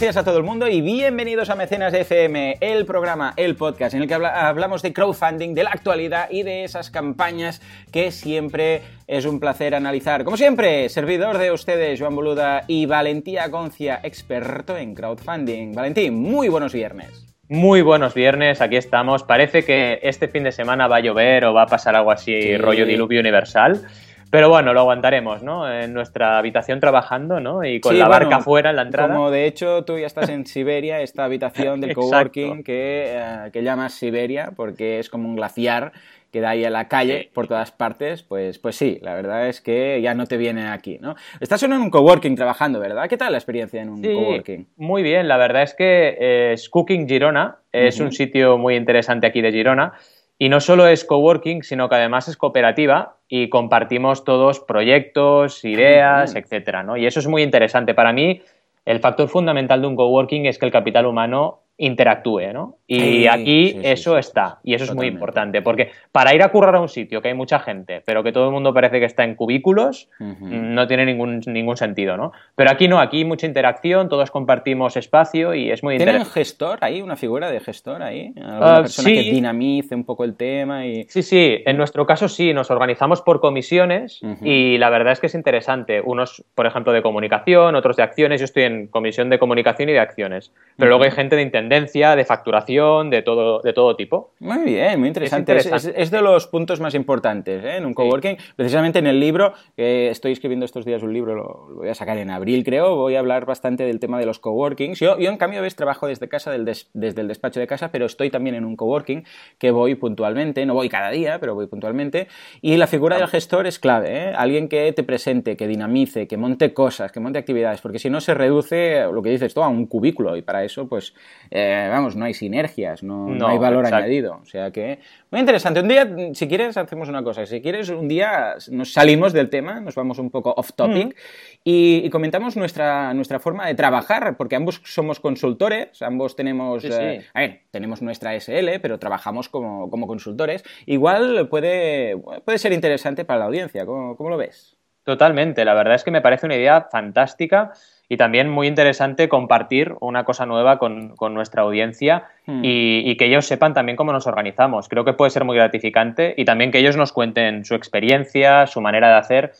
buenos días a todo el mundo y bienvenidos a Mecenas FM, el programa, el podcast en el que hablamos de crowdfunding, de la actualidad y de esas campañas que siempre es un placer analizar. Como siempre, servidor de ustedes, Joan Boluda y Valentía Concia, experto en crowdfunding. Valentín, muy buenos viernes. Muy buenos viernes, aquí estamos. Parece que este fin de semana va a llover o va a pasar algo así, rollo diluvio universal. Pero bueno, lo aguantaremos, ¿no? En nuestra habitación trabajando, ¿no? Y con la barca afuera en la entrada. Como de hecho tú ya estás en Siberia, esta habitación del coworking que, eh, que llamas Siberia porque es como un glaciar que da ahí a la calle por todas partes, pues, pues sí, la verdad es que ya no te viene aquí, ¿no? Estás en un coworking trabajando, ¿verdad? ¿Qué tal la experiencia en un coworking? Muy bien, la verdad es que es Cooking Girona, es un sitio muy interesante aquí de Girona y no solo es coworking, sino que además es cooperativa y compartimos todos proyectos, ideas, etcétera, ¿no? Y eso es muy interesante. Para mí, el factor fundamental de un coworking es que el capital humano interactúe, ¿no? Y aquí eso está, y eso es muy importante, porque para ir a currar a un sitio que hay mucha gente, pero que todo el mundo parece que está en cubículos, no tiene ningún, ningún sentido, ¿no? Pero aquí no, aquí hay mucha interacción, todos compartimos espacio y es muy interesante. ¿Tienen gestor ahí, una figura de gestor ahí? ¿Alguna ah, persona que dinamice un poco el tema? Y... Sí, sí, en nuestro caso sí, nos organizamos por comisiones y la verdad es que es interesante. Unos, por ejemplo, de comunicación, otros de acciones, yo estoy en comisión de comunicación y de acciones, pero luego hay gente de intendencia de facturación, de todo, de todo tipo. Muy bien, muy interesante. Es, de los puntos más importantes ¿eh? en un coworking. Precisamente en el libro, que estoy escribiendo estos días un libro, lo, voy a sacar en abril creo, voy a hablar bastante del tema de los coworkings. Yo, yo en cambio, ves, trabajo desde casa, desde el despacho de casa, pero estoy también en un coworking que voy puntualmente, no voy cada día, pero voy puntualmente. Y la figura del gestor es clave, ¿eh? alguien que te presente, que dinamice, que monte cosas, que monte actividades, porque si no se reduce, lo que dices tú, a un cubículo y para eso, pues... Eh, vamos, no hay sinergias, no, hay valor añadido. O sea que, muy interesante. Un día, si quieres, hacemos una cosa. Si quieres, un día nos salimos del tema, nos vamos un poco off topic mm. y, comentamos nuestra, nuestra forma de trabajar, porque ambos somos consultores, ambos tenemos, eh, a ver, tenemos nuestra SL, pero trabajamos como, consultores. Igual puede, puede ser interesante para la audiencia. ¿Cómo, ¿Cómo lo ves? Totalmente, la verdad es que me parece una idea fantástica y también muy interesante compartir una cosa nueva con, nuestra audiencia hmm. y, que ellos sepan también cómo nos organizamos. Creo que puede ser muy gratificante y también que ellos nos cuenten su experiencia, su manera de hacer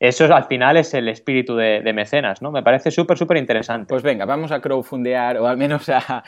eso al final es el espíritu de, mecenas, ¿no? Me parece súper, súper interesante. Pues venga, vamos a crowdfundear o al menos a,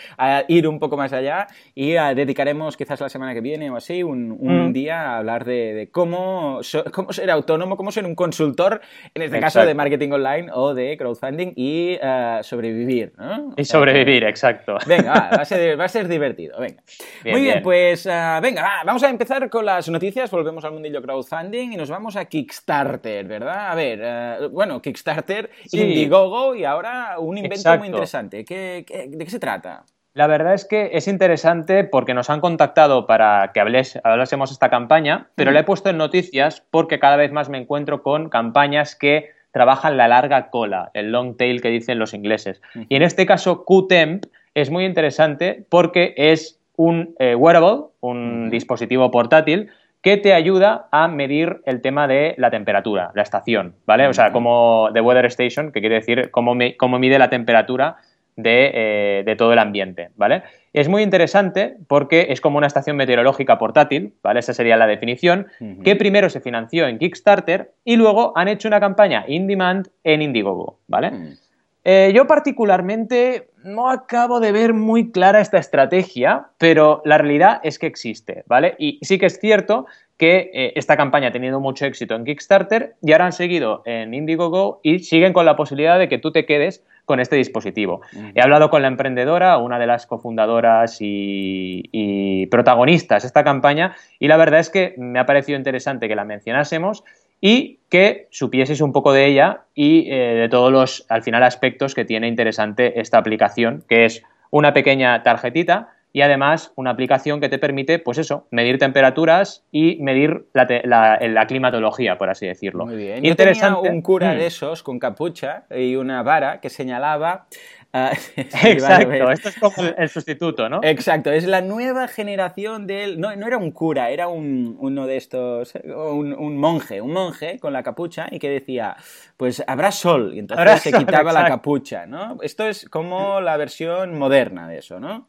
ir un poco más allá y dedicaremos quizás la semana que viene o así un, mm. día a hablar de, cómo, cómo ser autónomo, cómo ser un consultor, en este caso de marketing online o de crowdfunding y eh, sobrevivir, ¿no? Y sobrevivir, exacto. Venga, va, a ser, va, a ser, divertido, venga. Muy bien, pues eh, venga, vamos a empezar con las noticias, volvemos al mundillo crowdfunding y nos vamos a Kickstarter, ¿verdad? A ver, eh, bueno, Kickstarter, Indiegogo y ahora un invento muy interesante. de qué se trata? La verdad es que es interesante porque nos han contactado para que hables, hablásemos esta campaña, pero la he puesto en noticias porque cada vez más me encuentro con campañas que trabajan la larga cola, el long tail que dicen los ingleses. Y en este caso, Qtemp es muy interesante porque es un eh, wearable, un dispositivo portátil, que te ayuda a medir el tema de la temperatura, la estación, ¿vale? O sea, como The Weather Station, que quiere decir cómo, mide la temperatura eh, de, todo el ambiente, ¿vale? Es muy interesante porque es como una estación meteorológica portátil, ¿vale? Esa sería la definición, que primero se financió en Kickstarter y luego han hecho una campaña in demand en Indiegogo, ¿vale? Mm. Eh, yo particularmente no acabo de ver muy clara esta estrategia, pero la realidad es que existe, ¿vale? Y sí que es cierto que eh, esta campaña ha tenido mucho éxito en Kickstarter y ahora han seguido en Indiegogo y siguen con la posibilidad de que tú te quedes con este dispositivo. He hablado con la emprendedora, una de las cofundadoras y, y protagonistas de esta campaña, y la verdad es que me ha parecido interesante que la mencionásemos y que supieseis un poco de ella y eh, de todos los, al final, aspectos que tiene interesante esta aplicación, que es una pequeña tarjetita y además una aplicación que te permite, pues eso, medir temperaturas y medir la, climatología, por así decirlo. Muy bien. Interesante. Yo tenía un cura mm. de esos con capucha y una vara que señalaba Ah, Exacto, esto es como el, sustituto, ¿no? Exacto, es la nueva generación del... No, no era un cura, era un, uno de estos, un, monje, un monje con la capucha y que decía, pues habrá sol, y entonces se quitaba la capucha, ¿no? Esto es como la versión moderna de eso, ¿no?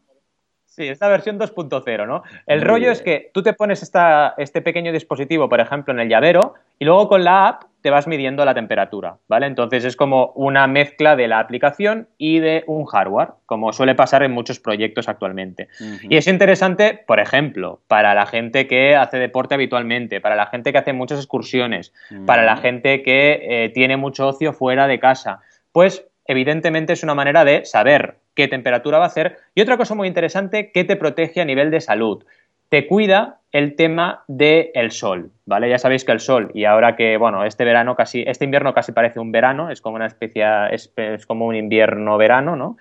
Sí, esta versión 2.0, ¿no? El rollo es que tú te pones esta, este pequeño dispositivo, por ejemplo, en el llavero, y luego con la app te vas midiendo la temperatura, ¿vale? Entonces es como una mezcla de la aplicación y de un hardware, como suele pasar en muchos proyectos actualmente. Y es interesante, por ejemplo, para la gente que hace deporte habitualmente, para la gente que hace muchas excursiones, para la gente que eh, tiene mucho ocio fuera de casa, pues evidentemente es una manera de saber qué temperatura va a hacer. Y otra cosa muy interesante, que te protege a nivel de salud. Te cuida el tema del sol, ¿vale? Ya sabéis que el sol, y ahora que, bueno, este verano casi, este invierno casi parece un verano, es como una especie, es, es como un invierno-verano, ¿no?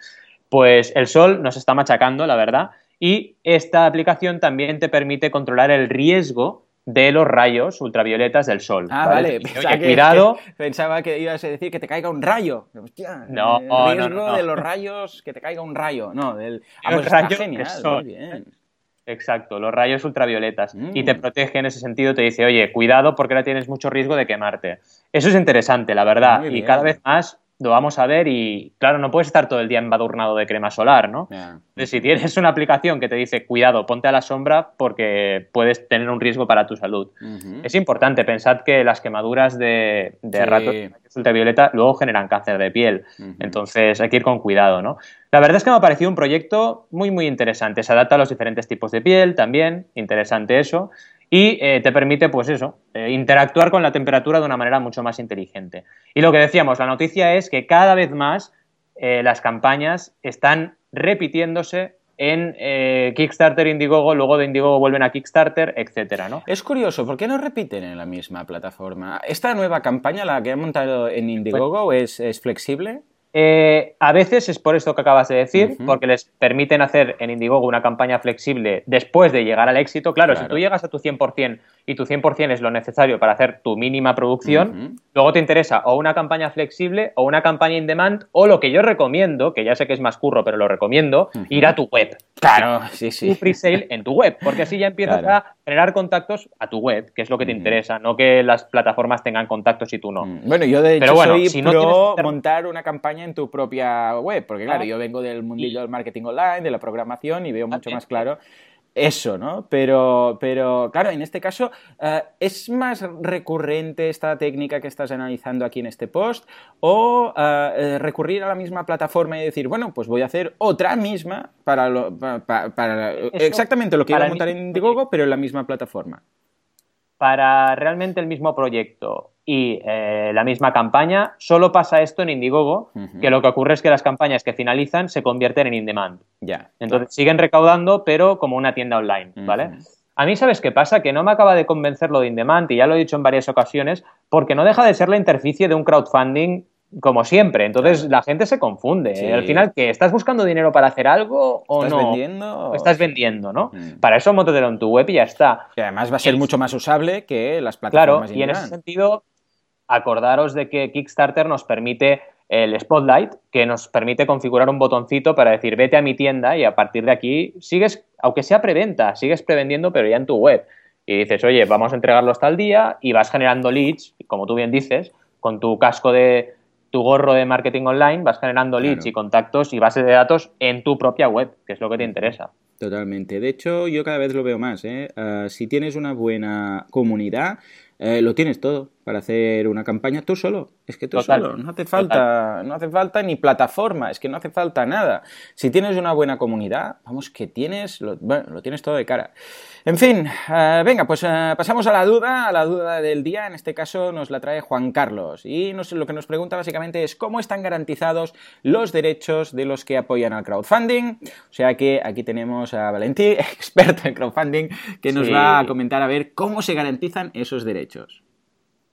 Pues el sol nos está machacando, la verdad, y esta aplicación también te permite controlar el riesgo de los rayos ultravioletas del sol. Ah, vale. Pensaba que, cuidado. pensaba que ibas a decir que te caiga un rayo. Hostia, no, el riesgo de los rayos, que te caiga un rayo. No, del ah, pues rayo genial, muy bien. Exacto, los rayos ultravioletas. Y te mm. protege en ese sentido, te dice, oye, cuidado porque ahora tienes mucho riesgo de quemarte. Eso es interesante, la verdad. Y cada vez más lo vamos a ver y, claro, no puedes estar todo el día embadurnado de crema solar, ¿no? Entonces, si tienes una aplicación que te dice, cuidado, ponte a la sombra porque puedes tener un riesgo para tu salud. Es importante, pensad que las quemaduras de, de ratos ultravioleta luego generan cáncer de piel. Entonces, hay que ir con cuidado, ¿no? La verdad es que me ha parecido un proyecto muy, muy interesante. Se adapta a los diferentes tipos de piel también, interesante eso y eh, te permite, pues eso, eh, interactuar con la temperatura de una manera mucho más inteligente. Y lo que decíamos, la noticia es que cada vez más eh, las campañas están repitiéndose en Kickstarter, Indiegogo, luego de Indiegogo vuelven a Kickstarter, etcétera, ¿no? Es curioso, ¿por qué no repiten en la misma plataforma? ¿Esta nueva campaña, la que han montado en Indiegogo, es, es flexible? Eh, a veces es por esto que acabas de decir, porque les permiten hacer en Indiegogo una campaña flexible después de llegar al éxito. Claro, si tú llegas a tu 100% y tu 100% es lo necesario para hacer tu mínima producción, luego te interesa o una campaña flexible o una campaña in demand o lo que yo recomiendo, que ya sé que es más curro, pero lo recomiendo, ir a tu web. Claro, sí, sí. Tu pre-sale en tu web, porque así ya empiezas a generar contactos a tu web, que es lo que te interesa, no que las plataformas tengan contactos y tú no. Bueno, yo de hecho soy si pro montar una campaña en tu propia web, porque claro, yo vengo del mundillo del marketing online, de la programación y veo mucho más claro eso, ¿no? Pero, pero claro, en este caso, eh, ¿es más recurrente esta técnica que estás analizando aquí en este post? ¿O eh, eh, recurrir a la misma plataforma y decir, bueno, pues voy a hacer otra misma para, para, exactamente lo que iba a montar en Indiegogo, pero en la misma plataforma? Para realmente el mismo proyecto y eh, la misma campaña. Solo pasa esto en Indiegogo, que lo que ocurre es que las campañas que finalizan se convierten en in-demand. Ya. Entonces siguen recaudando, pero como una tienda online, ¿vale? A mí, ¿sabes qué pasa? Que no me acaba de convencer lo de in-demand, y ya lo he dicho en varias ocasiones, porque no deja de ser la interficie de un crowdfunding como siempre. Entonces la gente se confunde. Al final, ¿qué? ¿Estás buscando dinero para hacer algo o ¿Estás vendiendo? estás vendiendo, ¿no? Mm. Para eso mótetelo en tu web y ya está. Y además va a ser mucho más usable que las plataformas. Claro, y en ese sentido acordaros de que Kickstarter nos permite el Spotlight, que nos permite configurar un botoncito para decir vete a mi tienda y a partir de aquí sigues, aunque sea preventa, sigues prevendiendo, pero ya en tu web. Y dices, oye, vamos a entregarlo hasta el día y vas generando leads, como tú bien dices, con tu casco de tu gorro de marketing online, vas generando leads y contactos y bases de datos en tu propia web, que es lo que te interesa. Totalmente. De hecho, yo cada vez lo veo más. ¿eh? Ah, si tienes una buena comunidad, eh, lo tienes todo para hacer una campaña tú solo. Es que tú solo. No hace falta, no hace falta ni plataforma, es que no hace falta nada. Si tienes una buena comunidad, vamos que tienes, lo, bueno, lo tienes todo de cara. En fin, eh, venga, pues eh, pasamos a la duda, a la duda del día. En este caso nos la trae Juan Carlos. Y lo que nos pregunta básicamente es cómo están garantizados los derechos de los que apoyan al crowdfunding. O sea que aquí tenemos a Valentí, experto en crowdfunding, que nos va a comentar a ver cómo se garantizan esos derechos.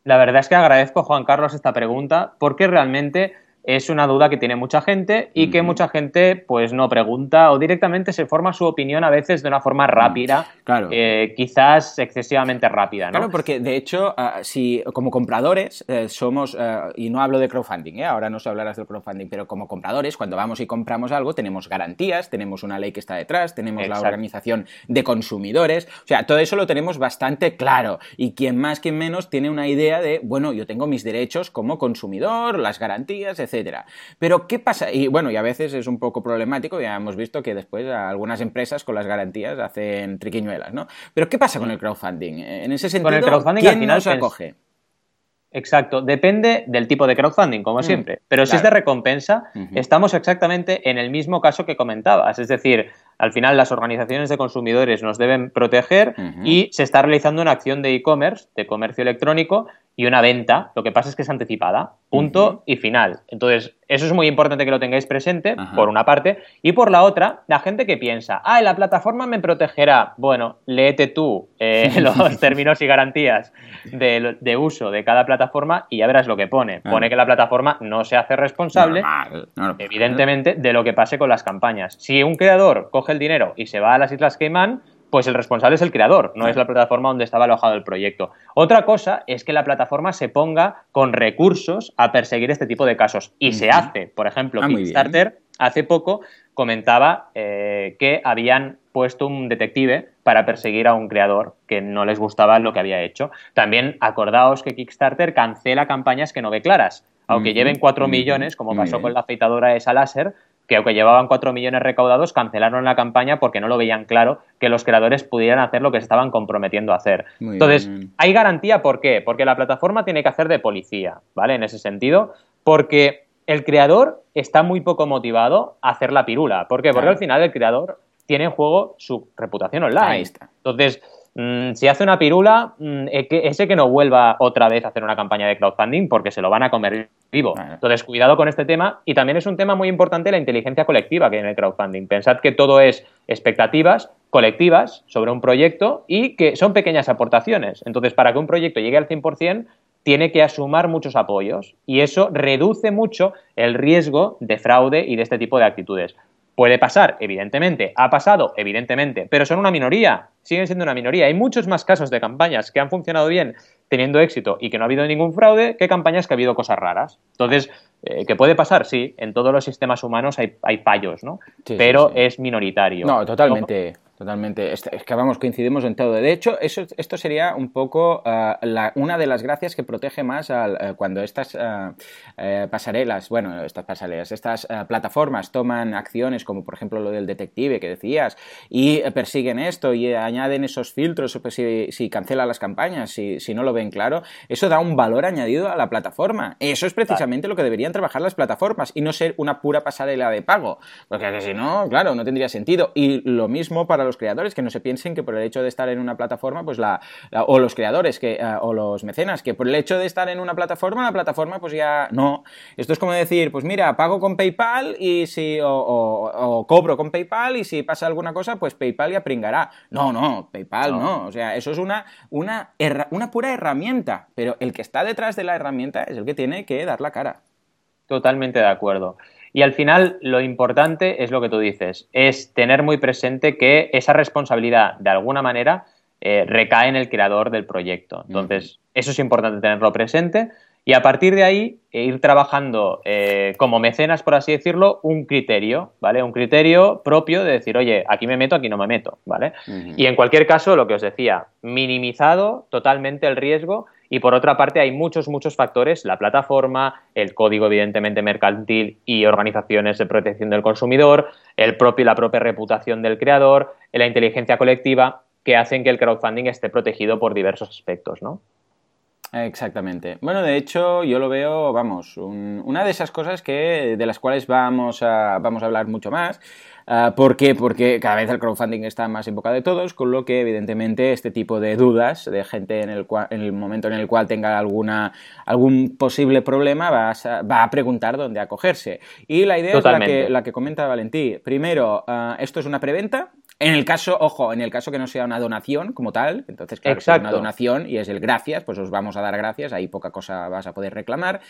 La verdad es que agradezco, Juan Carlos, esta pregunta porque realmente es una duda que tiene mucha gente y que mucha gente pues no pregunta o directamente se forma su opinión a veces de una forma rápida, claro. Eh, quizás excesivamente rápida. ¿no? Claro, porque de hecho, ah, si como compradores eh, somos, eh, y no hablo de crowdfunding, ahora no se hablarás del crowdfunding, pero como compradores, cuando vamos y compramos algo, tenemos garantías, tenemos una ley que está detrás, tenemos la organización de consumidores, o sea, todo eso lo tenemos bastante claro. Y quien más, quien menos, tiene una idea de, bueno, yo tengo mis derechos como consumidor, las garantías, etc. Pero, ¿qué pasa? Y bueno, y a veces es un poco problemático, ya hemos visto que después algunas empresas con las garantías hacen triquiñuelas, ¿no? Pero, ¿qué pasa con el crowdfunding? En ese sentido, el crowdfunding ¿quién al final se acoge? Exacto, depende del tipo de crowdfunding, como mm, siempre. Pero si es de recompensa, estamos exactamente en el mismo caso que comentabas. Es decir, al final las organizaciones de consumidores nos deben proteger y se está realizando una acción de e-commerce, de comercio electrónico, y una venta, lo que pasa es que es anticipada, punto y final. Entonces, eso es muy importante que lo tengáis presente, por una parte, y por la otra, la gente que piensa, ah, la plataforma me protegerá. Bueno, léete tú eh, los términos y garantías de, uso de cada plataforma y ya verás lo que pone. Pone que la plataforma no se hace responsable, evidentemente, de lo que pase con las campañas. Si un creador coge el dinero y se va a las Islas Caimán, pues el responsable es el creador, no es la plataforma donde estaba alojado el proyecto. Otra cosa es que la plataforma se ponga con recursos a perseguir este tipo de casos. Y se hace. Por ejemplo, ah, Kickstarter hace poco comentaba eh, que habían puesto un detective para perseguir a un creador que no les gustaba lo que había hecho. También acordaos que Kickstarter cancela campañas que no ve claras. Aunque lleven 4 millones, como pasó con la afeitadora esa láser, que aunque llevaban 4 millones recaudados, cancelaron la campaña porque no lo veían claro que los creadores pudieran hacer lo que se estaban comprometiendo a hacer. Entonces, hay garantía, ¿por qué? Porque la plataforma tiene que hacer de policía, ¿vale? En ese sentido, porque el creador está muy poco motivado a hacer la pirula. ¿Por qué? Porque al final el creador tiene en juego su reputación online. Ahí está. Entonces, mm, si hace una pirula, mm, ese que no vuelva otra vez a hacer una campaña de crowdfunding porque se lo van a comer vivo. Entonces, cuidado con este tema. Y también es un tema muy importante la inteligencia colectiva que hay en el crowdfunding. Pensad que todo es expectativas colectivas sobre un proyecto y que son pequeñas aportaciones. Entonces, para que un proyecto llegue al 100%, tiene que asumar muchos apoyos y eso reduce mucho el riesgo de fraude y de este tipo de actitudes. Puede pasar, evidentemente, ha pasado, evidentemente, pero son una minoría, siguen siendo una minoría. Hay muchos más casos de campañas que han funcionado bien teniendo éxito y que no ha habido ningún fraude que campañas que ha habido cosas raras. Entonces, eh, ¿qué puede pasar? Sí, en todos los sistemas humanos hay, hay fallos, ¿no? pero es minoritario. No, totalmente. Totalmente. Es que vamos, coincidimos en todo. De hecho, eso, esto sería un poco ah, una de las gracias que protege más al, eh, cuando estas ah, eh, pasarelas, bueno, estas pasarelas, estas ah, plataformas toman acciones como por ejemplo lo del detective que decías y persiguen esto y añaden esos filtros pues, si, si cancela las campañas, si, si, no lo ven claro, eso da un valor añadido a la plataforma. Eso es precisamente lo que deberían trabajar las plataformas y no ser una pura pasarela de pago. Porque si no, claro, no tendría sentido. Y lo mismo para los creadores, que no se piensen que por el hecho de estar en una plataforma, pues la, o los creadores que, eh, o los mecenas, que por el hecho de estar en una plataforma, la plataforma pues ya no. Esto es como decir, pues mira, pago con PayPal y si, o, cobro con PayPal y si pasa alguna cosa, pues PayPal ya pringará. No, no, PayPal no. no. O sea, eso es una, una, una pura herramienta, pero el que está detrás de la herramienta es el que tiene que dar la cara. Totalmente de acuerdo. Y al final lo importante es lo que tú dices, es tener muy presente que esa responsabilidad de alguna manera eh, recae en el creador del proyecto. Entonces, eso es importante tenerlo presente y a partir de ahí eh, ir trabajando eh, como mecenas, por así decirlo, un criterio, ¿vale? Un criterio propio de decir, oye, aquí me meto, aquí no me meto, ¿vale? Y en cualquier caso, lo que os decía, minimizado totalmente el riesgo y por otra parte, hay muchos, muchos factores, la plataforma, el código evidentemente mercantil y organizaciones de protección del consumidor, el propio, la propia reputación del creador, la inteligencia colectiva, que hacen que el crowdfunding esté protegido por diversos aspectos, ¿no? Exactamente. Bueno, de hecho, yo lo veo, vamos, una de esas cosas que, de las cuales vamos a, vamos a hablar mucho más Ah, ¿Por qué? Porque cada vez el crowdfunding está más en boca de todos, con lo que evidentemente este tipo de dudas de gente en el, en el momento en el cual tenga alguna, algún posible problema va a, va a preguntar dónde acogerse. Y la idea es la que, la que comenta Valentí. Primero, ah, esto es una preventa, En el caso, ojo, en el caso que no sea una donación como tal, entonces claro, si es una donación y es el gracias, pues os vamos a dar gracias, ahí poca cosa vas a poder reclamar.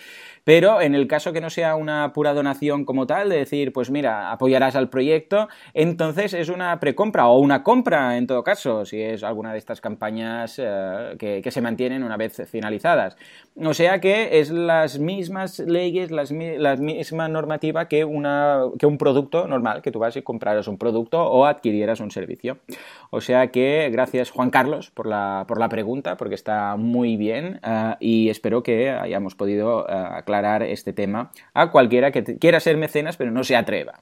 Pero en el caso que no sea una pura donación como tal, de decir, pues mira, apoyarás al proyecto, entonces es una precompra o una compra en todo caso, si es alguna de estas campañas eh, que, se mantienen una vez finalizadas. O sea que es las mismas leyes, las, la misma normativa que, una, que un producto normal, que tú vas y compraras un producto o adquirieras un servicio. O sea que gracias Juan Carlos por la, por la pregunta, porque está muy bien eh, y espero que hayamos podido eh, aclarar este tema a cualquiera que quiera ser mecenas pero no se atreva.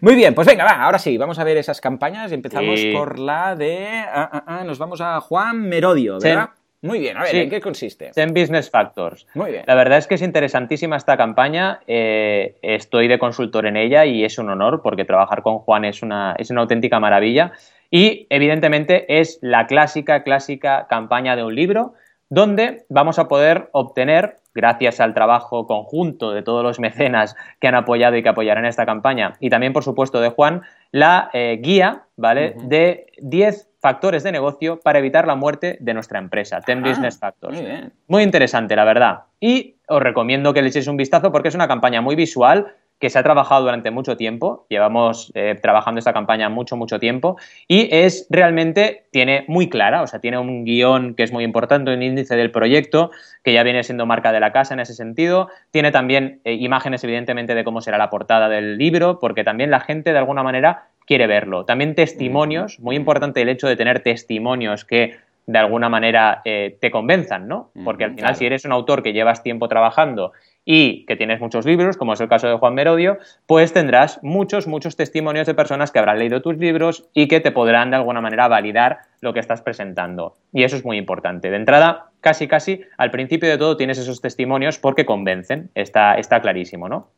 Muy bien, pues venga, va, ahora sí, vamos a ver esas campañas. Empezamos por la de... Ah, nos vamos a Juan Merodio, ¿verdad? Muy bien, a ver, ¿en qué consiste? En Business Factors. Muy bien. La verdad es que es interesantísima esta campaña. Eh, estoy de consultor en ella y es un honor porque trabajar con Juan es una, es una auténtica maravilla. Y evidentemente es la clásica, clásica campaña de un libro donde vamos a poder obtener, gracias al trabajo conjunto de todos los mecenas que han apoyado y que apoyarán esta campaña, y también, por supuesto, de Juan, la eh, guía, ¿vale? De 10 factores de negocio para evitar la muerte de nuestra empresa, Ten ah, Business Factors. Muy, interesante, la verdad. Y os recomiendo que le echéis un vistazo porque es una campaña muy visual que se ha trabajado durante mucho tiempo, llevamos eh, trabajando esta campaña mucho, mucho tiempo, y es realmente, tiene muy clara, o sea, tiene un guion que es muy importante, un índice del proyecto, que ya viene siendo marca de la casa en ese sentido, tiene también eh, imágenes, evidentemente, de cómo será la portada del libro, porque también la gente, de alguna manera, quiere verlo. También testimonios, muy importante el hecho de tener testimonios que de alguna manera eh, te convenzan, ¿no? Porque al final si eres un autor que llevas tiempo trabajando y que tienes muchos libros, como es el caso de Juan Merodio, pues tendrás muchos, muchos testimonios de personas que habrán leído tus libros y que te podrán de alguna manera validar lo que estás presentando. Y eso es muy importante. De entrada, casi, casi, al principio de todo tienes esos testimonios porque convencen, está, está clarísimo, ¿no?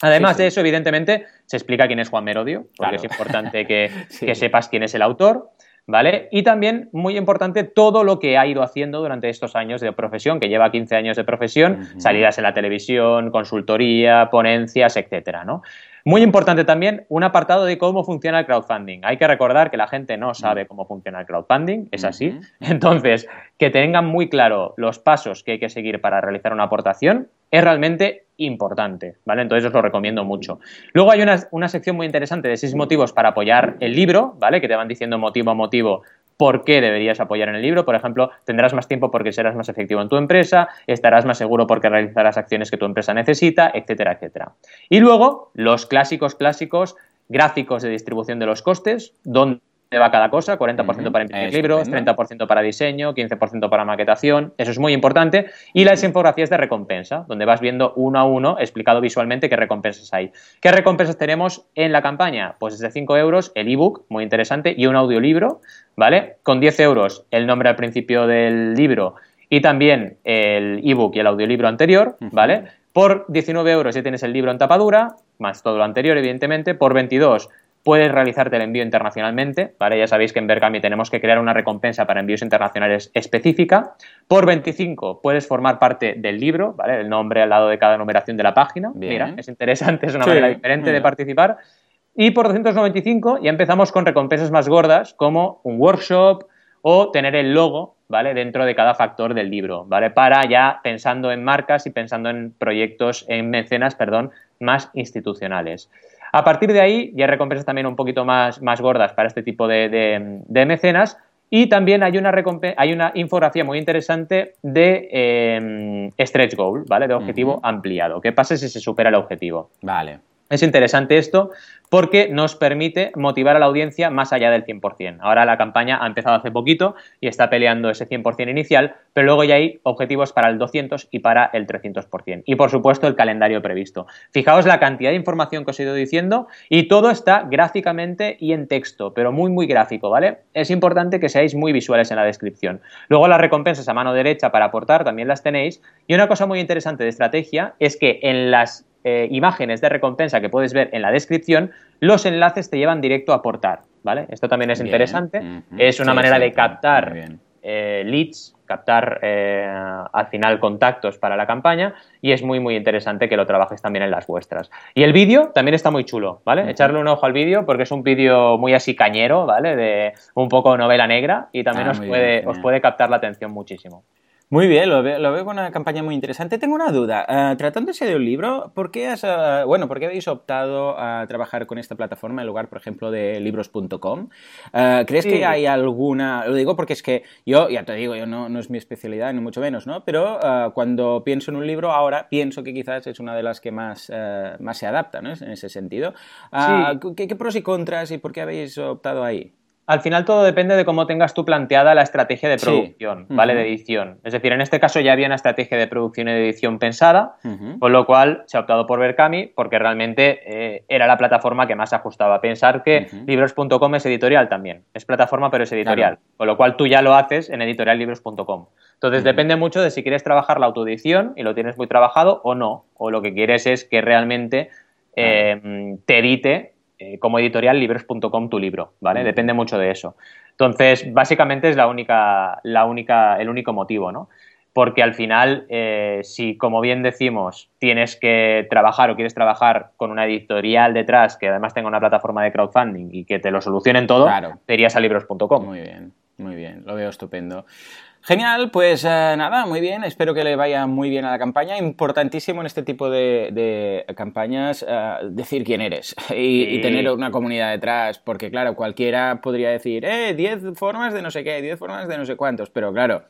Además de eso, evidentemente, se explica quién es Juan Merodio, porque es importante que, sepas quién es el autor. ¿Vale? Y también, muy importante, todo lo que ha ido haciendo durante estos años de profesión, que lleva 15 años de profesión, salidas en la televisión, consultoría, ponencias, etcétera, ¿no? Muy importante también un apartado de cómo funciona el crowdfunding. Hay que recordar que la gente no sabe cómo funciona el crowdfunding, es así. Entonces, que tengan muy claro los pasos que hay que seguir para realizar una aportación es realmente importante, ¿vale? Entonces os lo recomiendo mucho. Luego hay una, una sección muy interesante de seis motivos para apoyar el libro, ¿vale? Que te van diciendo motivo a motivo por qué deberías apoyar en el libro. Por ejemplo, tendrás más tiempo porque serás más efectivo en tu empresa, estarás más seguro porque realizarás acciones que tu empresa necesita, etcétera, etcétera. Y luego, los clásicos, clásicos, gráficos de distribución de los costes, donde va cada cosa, 40% para imprimir libros, 30% para diseño, 15% para maquetación, eso es muy importante, y las infografías de recompensa, donde vas viendo uno a uno, explicado visualmente qué recompensas hay. ¿Qué recompensas tenemos en la campaña? Pues desde 5 euros el ebook, muy interesante, y un audiolibro, ¿vale? Con 10 euros el nombre al principio del libro y también el ebook y el audiolibro anterior, ¿vale? Por 19 euros ya tienes el libro en tapadura, más todo lo anterior, evidentemente. Por 22 puedes realizarte el envío internacionalmente, ¿vale? Ya sabéis que en Bergami tenemos que crear una recompensa para envíos internacionales específica. Por 25 puedes formar parte del libro, ¿vale? El nombre al lado de cada numeración de la página. Mira, es interesante, es una manera diferente de participar. Y por 295 ya empezamos con recompensas más gordas como un workshop o tener el logo, ¿vale? Dentro de cada factor del libro, ¿vale? Para ya pensando en marcas y pensando en proyectos, en mecenas, perdón, más institucionales. A partir de ahí ya hay recompensas también un poquito más, más gordas para este tipo de, mecenas. Y también hay una, hay una infografía muy interesante de em, stretch goal, ¿vale? De objetivo ampliado. ¿Qué pasa si se supera el objetivo? Vale. Es interesante esto porque nos permite motivar a la audiencia más allá del 100%. Ahora la campaña ha empezado hace poquito y está peleando ese 100% inicial, pero luego ya hay objetivos para el 200 y para el 300%. Y por supuesto el calendario previsto. Fijaos la cantidad de información que os he ido diciendo y todo está gráficamente y en texto, pero muy muy gráfico, ¿vale? Es importante que seáis muy visuales en la descripción. Luego las recompensas a mano derecha para aportar también las tenéis. Y una cosa muy interesante de estrategia es que en las eh, imágenes de recompensa que puedes ver en la descripción, los enlaces te llevan directo a aportar, ¿vale? Esto también es interesante. Es una manera de captar eh, leads, captar eh, al final contactos para la campaña y es muy muy interesante que lo trabajes también en las vuestras. Y el vídeo también está muy chulo, ¿vale? Echarle un ojo al vídeo porque es un vídeo muy así cañero, ¿vale? De un poco novela negra y también ah, os, puede, os puede captar la atención muchísimo. Muy bien, lo veo, lo veo con una campaña muy interesante. Tengo una duda. Uh, tratándose de un libro, ¿por qué, has, uh, bueno, ¿por qué habéis optado a trabajar con esta plataforma en lugar, por ejemplo, de libros.com? Uh, ¿Crees que hay alguna...? Lo digo porque es que yo, ya te digo, yo no, no es mi especialidad, ni mucho menos, ¿no? Pero cuando pienso en un libro, ahora pienso que quizás es una de las que más, más se adapta, ¿no? En ese sentido. ¿qué, ¿Qué pros y contras y por qué habéis optado ahí? Al final todo depende de cómo tengas tú planteada la estrategia de producción, ¿vale? De edición. Es decir, en este caso ya había una estrategia de producción y de edición pensada, con lo cual se ha optado por Berkami porque realmente eh, era la plataforma que más ajustaba. Pensar que libros.com es editorial también. Es plataforma pero es editorial. Con lo cual tú ya lo haces en editoriallibros.com. Entonces depende mucho de si quieres trabajar la autoedición y lo tienes muy trabajado o no. O lo que quieres es que realmente eh, te edite eh, como editorial libros.com tu libro, ¿vale? Depende mucho de eso. Entonces, básicamente es la única, la única, el único motivo, ¿no? Porque al final, eh, si como bien decimos, tienes que trabajar o quieres trabajar con una editorial detrás que además tenga una plataforma de crowdfunding y que te lo solucionen todo, te irías a libros.com. Muy bien, muy bien, lo veo estupendo. Genial, pues eh, nada, muy bien, espero que le vaya muy bien a la campaña. Importantísimo en este tipo de, campañas eh, decir quién eres y, tener una comunidad detrás, porque claro, cualquiera podría decir, eh, 10 formas de no sé qué, 10 formas de no sé cuántos, pero claro,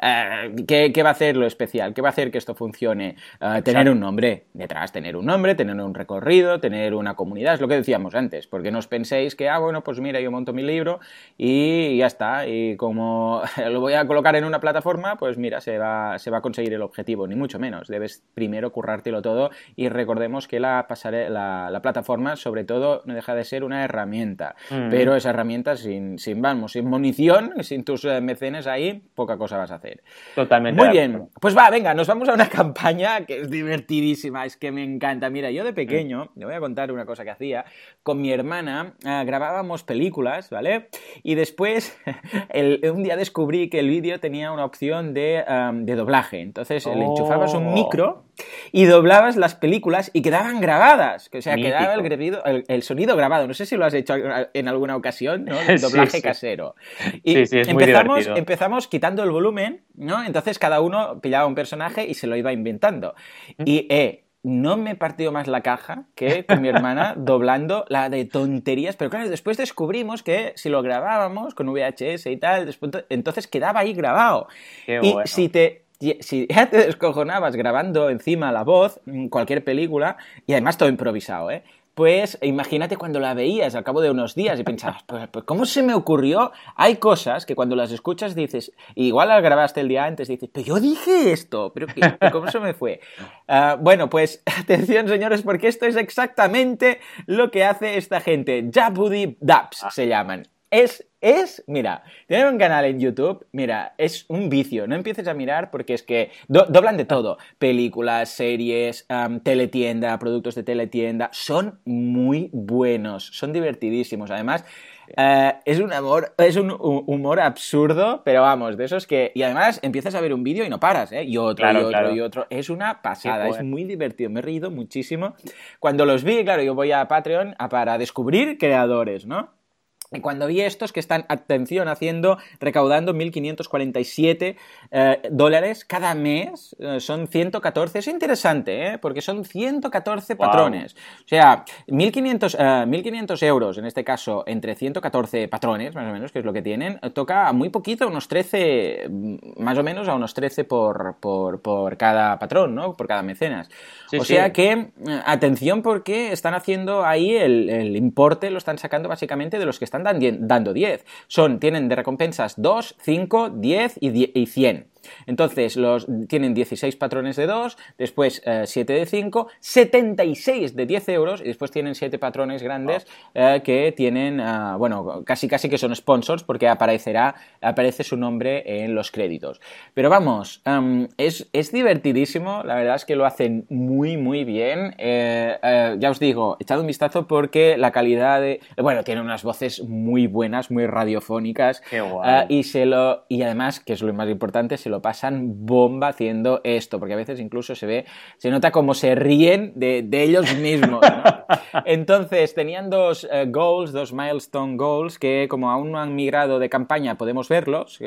eh, ¿qué, va a hacer lo especial? ¿Qué va a hacer que esto funcione? tener un nombre detrás, tener un nombre, tener un recorrido, tener una comunidad, es lo que decíamos antes, porque no os penséis que, ah, bueno, pues mira, yo monto mi libro y ya está, y como lo voy a colocar en una plataforma, pues mira, se va, se va a conseguir el objetivo, ni mucho menos. Debes primero currártelo todo y recordemos que la, la, la plataforma, sobre todo, no deja de ser una herramienta. Mm. Pero esa herramienta, sin, sin, vamos, sin munición, sin tus eh, mecenes ahí, poca cosa vas a hacer. Totalmente. Muy bien. Pues va, venga, nos vamos a una campaña que es divertidísima, es que me encanta. Mira, yo de pequeño, le voy a contar una cosa que hacía, con mi hermana eh, grabábamos películas, ¿vale? Y después, un día descubrí que el vídeo tenía una opción de, doblaje. Entonces le enchufabas un oh. micro y doblabas las películas y quedaban grabadas. O sea, quedaba el, el, sonido grabado. No sé si lo has hecho en alguna ocasión, ¿no? El doblaje casero. Y empezamos, empezamos quitando el volumen, ¿no? Entonces cada uno pillaba un personaje y se lo iba inventando. Y eh, no me he partido más la caja que con mi hermana doblando la de tonterías, pero claro, después descubrimos que si lo grabábamos con VHS y tal, después, entonces quedaba ahí grabado. y si te si ya te descojonabas grabando encima la voz, cualquier película, y además todo improvisado, ¿eh? Pues imagínate cuando la veías al cabo de unos días y pensabas, pues, pues, ¿cómo se me ocurrió? Hay cosas que cuando las escuchas dices, igual la grabaste el día antes, dices, pero yo dije esto, pero ¿cómo se me fue? Ah, bueno, pues atención señores, porque esto es exactamente lo que hace esta gente. Jabudi Dabs se llaman. Es es, mira, tienen un canal en YouTube, mira, es un vicio, no empieces a mirar porque es que doblan de todo, películas, series, teletienda, productos de teletienda, son muy buenos, son divertidísimos, además... Eh, es un amor, es un humor absurdo, pero vamos, de esos que. Y además empiezas a ver un vídeo y no paras, ¿eh? Y otro, y otro, y otro. Es una pasada, es muy divertido. Me he reído muchísimo. Cuando los vi, claro, yo voy a Patreon para descubrir creadores, ¿no? Y cuando vi estos que están, atención, haciendo, recaudando 1.547 eh, dólares cada mes, eh, son 114, es interesante, ¿eh? porque son 114 patrones. O sea, 1.500, 1.500 euros, en este caso, entre 114 patrones, más o menos, que es lo que tienen, toca muy poquito, unos 13, mm, más o menos a unos 13 por, por, por cada patrón, ¿no? Por cada mecenas. o sea que, atención, porque están haciendo ahí el, el importe, lo están sacando básicamente de los que están dando 10. Son, tienen de recompensas 2, 5, 10 y, 100. Entonces, los, tienen 16 patrones de 2, después 7 de 5, 76 de 10 euros y después tienen 7 patrones grandes que tienen, bueno, casi casi que son sponsors porque aparecerá, aparece su nombre en los créditos. Pero vamos, es, es, divertidísimo, la verdad es que lo hacen muy, muy bien. ya os digo, echad un vistazo porque la calidad de... Bueno, tienen unas voces muy buenas, muy radiofónicas. y, se lo, y además, que es lo más importante, se lo pasan bomba haciendo esto, porque a veces incluso se ve, se nota como se ríen de, ellos mismos. Entonces, tenían dos eh, goals, dos milestone goals, que como aún no han migrado de campaña, podemos verlos,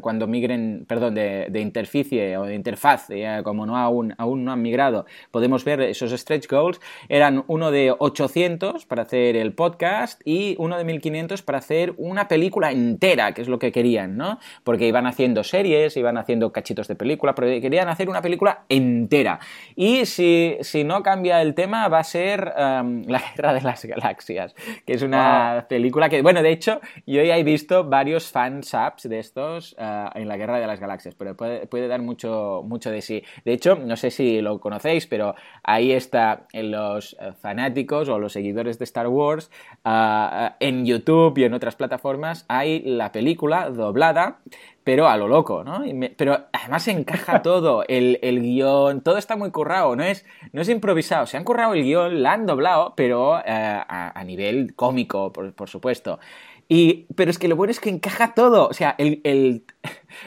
cuando migren, perdón, de, de interficie o de interfaz, como no aún, aún no han migrado, podemos ver esos stretch goals. Eran uno de 800 para hacer el podcast y uno de 1500 para hacer una película entera, que es lo que querían, ¿no? Porque iban haciendo series, iban haciendo cachitos de película, pero querían hacer una película entera. Y si, no cambia el tema, va a ser um, La Guerra de las Galaxias, que es una película que, bueno, de hecho, yo ya he visto varios fansubs de estos uh, en La Guerra de las Galaxias, pero puede, dar mucho, mucho de sí. De hecho, no sé si lo conocéis, pero ahí está en los fanáticos o los seguidores de Star Wars, uh, en YouTube y en otras plataformas, hay la película doblada pero a lo loco, ¿no? pero además encaja todo, el, el, guion, todo está muy currado, no es, no es improvisado, se han currado el guion, la han doblado, pero eh, a, nivel cómico, por, supuesto. Y, pero es que lo bueno es que encaja todo, o sea, el,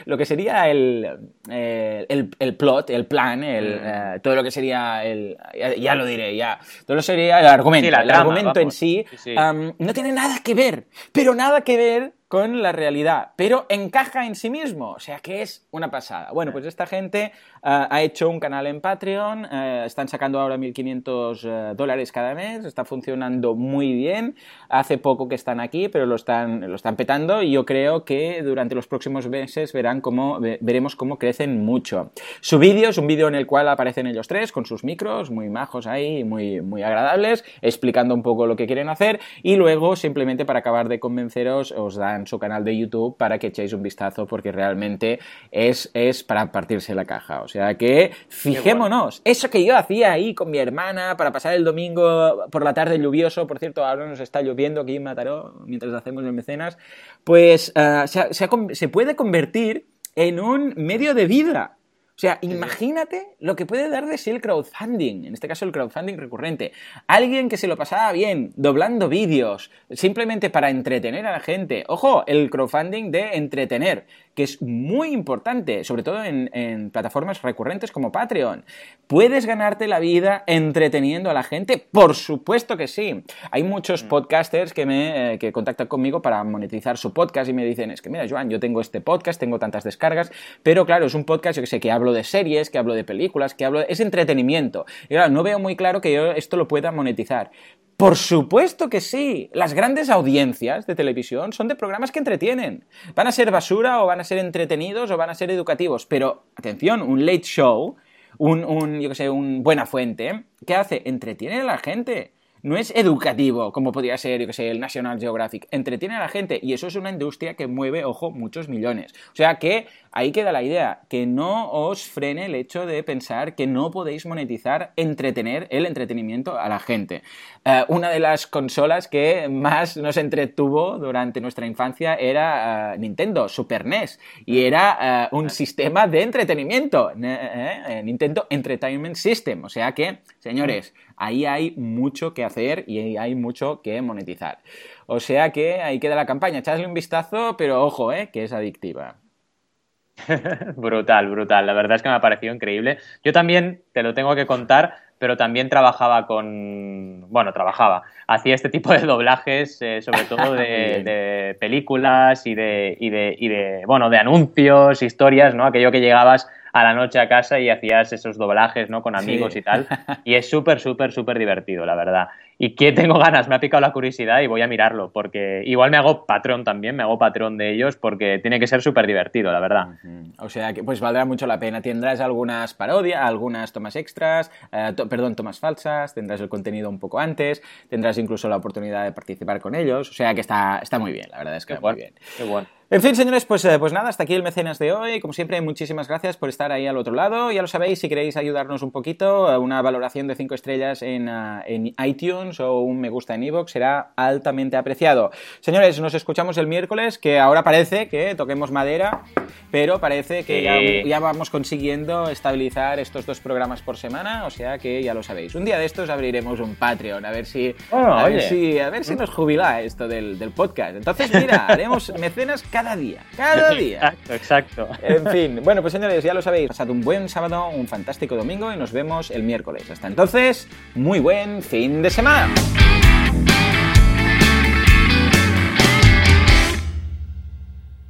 lo que sería el, eh, el, plot, el plan, el, mm. eh, todo lo que sería el, ya, lo diré, ya, todo lo sería el argumento, el argumento en sí, no tiene nada que ver, pero nada que ver con la realidad, pero encaja en sí mismo, o sea que es una pasada. Bueno, pues esta gente eh, ha hecho un canal en Patreon, están sacando ahora 1.500 eh, dólares cada mes, está funcionando muy bien, hace poco que están aquí, pero lo están, lo están petando y yo creo que durante los próximos meses verán cómo, veremos cómo crecen mucho. Su vídeo es un vídeo en el cual aparecen ellos tres con sus micros, muy majos ahí, muy, muy agradables, explicando un poco lo que quieren hacer y luego simplemente para acabar de convenceros os dan su canal de YouTube para que echéis un vistazo porque realmente es, es para partirse la caja. O sea que fijémonos, eso que yo hacía ahí con mi hermana para pasar el domingo por la tarde lluvioso, por cierto, ahora nos está lloviendo aquí en Mataró mientras hacemos el mecenas, pues eh, se puede convertir en un medio de vida. O sea, imagínate lo que puede dar de sí el crowdfunding, en este caso el crowdfunding recurrente. Alguien que se lo pasaba bien, doblando vídeos, simplemente para entretener a la gente. Ojo, el crowdfunding de entretener que es muy importante, sobre todo en, plataformas recurrentes como Patreon. ¿Puedes ganarte la vida entreteniendo a la gente? Por supuesto que sí. Hay muchos mm. podcasters que me eh, que contactan conmigo para monetizar su podcast y me dicen, es que mira, Joan, yo tengo este podcast, tengo tantas descargas, pero claro, es un podcast, yo que sé, que hablo de series, que hablo de películas, que hablo de... es entretenimiento. Y claro, no veo muy claro que yo esto lo pueda monetizar. Por supuesto que sí. Las grandes audiencias de televisión son de programas que entretienen. Van a ser basura o van a ser entretenidos o van a ser educativos. Pero, atención, un late show, un, un yo que sé, un buena fuente, ¿qué hace? Entretiene a la gente no es educativo, como podría ser, yo que sé, el National Geographic. Entretiene a la gente y eso es una industria que mueve, ojo, muchos millones. O sea que ahí queda la idea, que no os frene el hecho de pensar que no podéis monetizar, entretener el entretenimiento a la gente. Eh, una de las consolas que más nos entretuvo durante nuestra infancia era eh, Nintendo, Super NES, y era eh, un sistema de entretenimiento, Nintendo Entertainment System. O sea que, señores, ahí hay mucho que hacer y hay mucho que monetizar. O sea que ahí queda la campaña, echadle un vistazo, pero ojo, eh, que es adictiva. brutal, brutal. La verdad es que me ha parecido increíble. Yo también te lo tengo que contar, pero también trabajaba con. Bueno, trabajaba. Hacía este tipo de doblajes, eh, sobre todo de, películas y de, y de, y de. Bueno, de anuncios, historias, ¿no? Aquello que llegabas a la noche a casa y hacías esos doblajes, ¿no? Con amigos y tal. Y es súper, súper, súper divertido, la verdad. Y que tengo ganas, me ha picado la curiosidad y voy a mirarlo, porque igual me hago patrón también, me hago patrón de ellos, porque tiene que ser súper divertido, la verdad. O sea que pues valdrá mucho la pena. Tendrás algunas parodias, algunas tomas extras, eh, perdón, tomas falsas, tendrás el contenido un poco antes, tendrás incluso la oportunidad de participar con ellos. O sea que está, está muy bien, la verdad es que muy bien. Qué bueno. En fin, señores, pues, eh, pues nada, hasta aquí el mecenas de hoy. Como siempre, muchísimas gracias por estar ahí al otro lado. Ya lo sabéis, si queréis ayudarnos un poquito, eh, una valoración de 5 estrellas en, eh, en, iTunes o un me gusta en iVoox será altamente apreciado. Señores, nos escuchamos el miércoles, que ahora parece que toquemos madera, pero parece que ya, ya, vamos consiguiendo estabilizar estos dos programas por semana, o sea que ya lo sabéis. Un día de estos abriremos un Patreon, a ver si, a, ver si, a ver si nos jubila esto del, del podcast. Entonces, mira, haremos mecenas cada día, cada día. Exacto, exacto. En fin, bueno, pues señores, ya lo sabéis, pasad un buen sábado, un fantástico domingo y nos vemos el miércoles. Hasta entonces, muy buen fin de semana.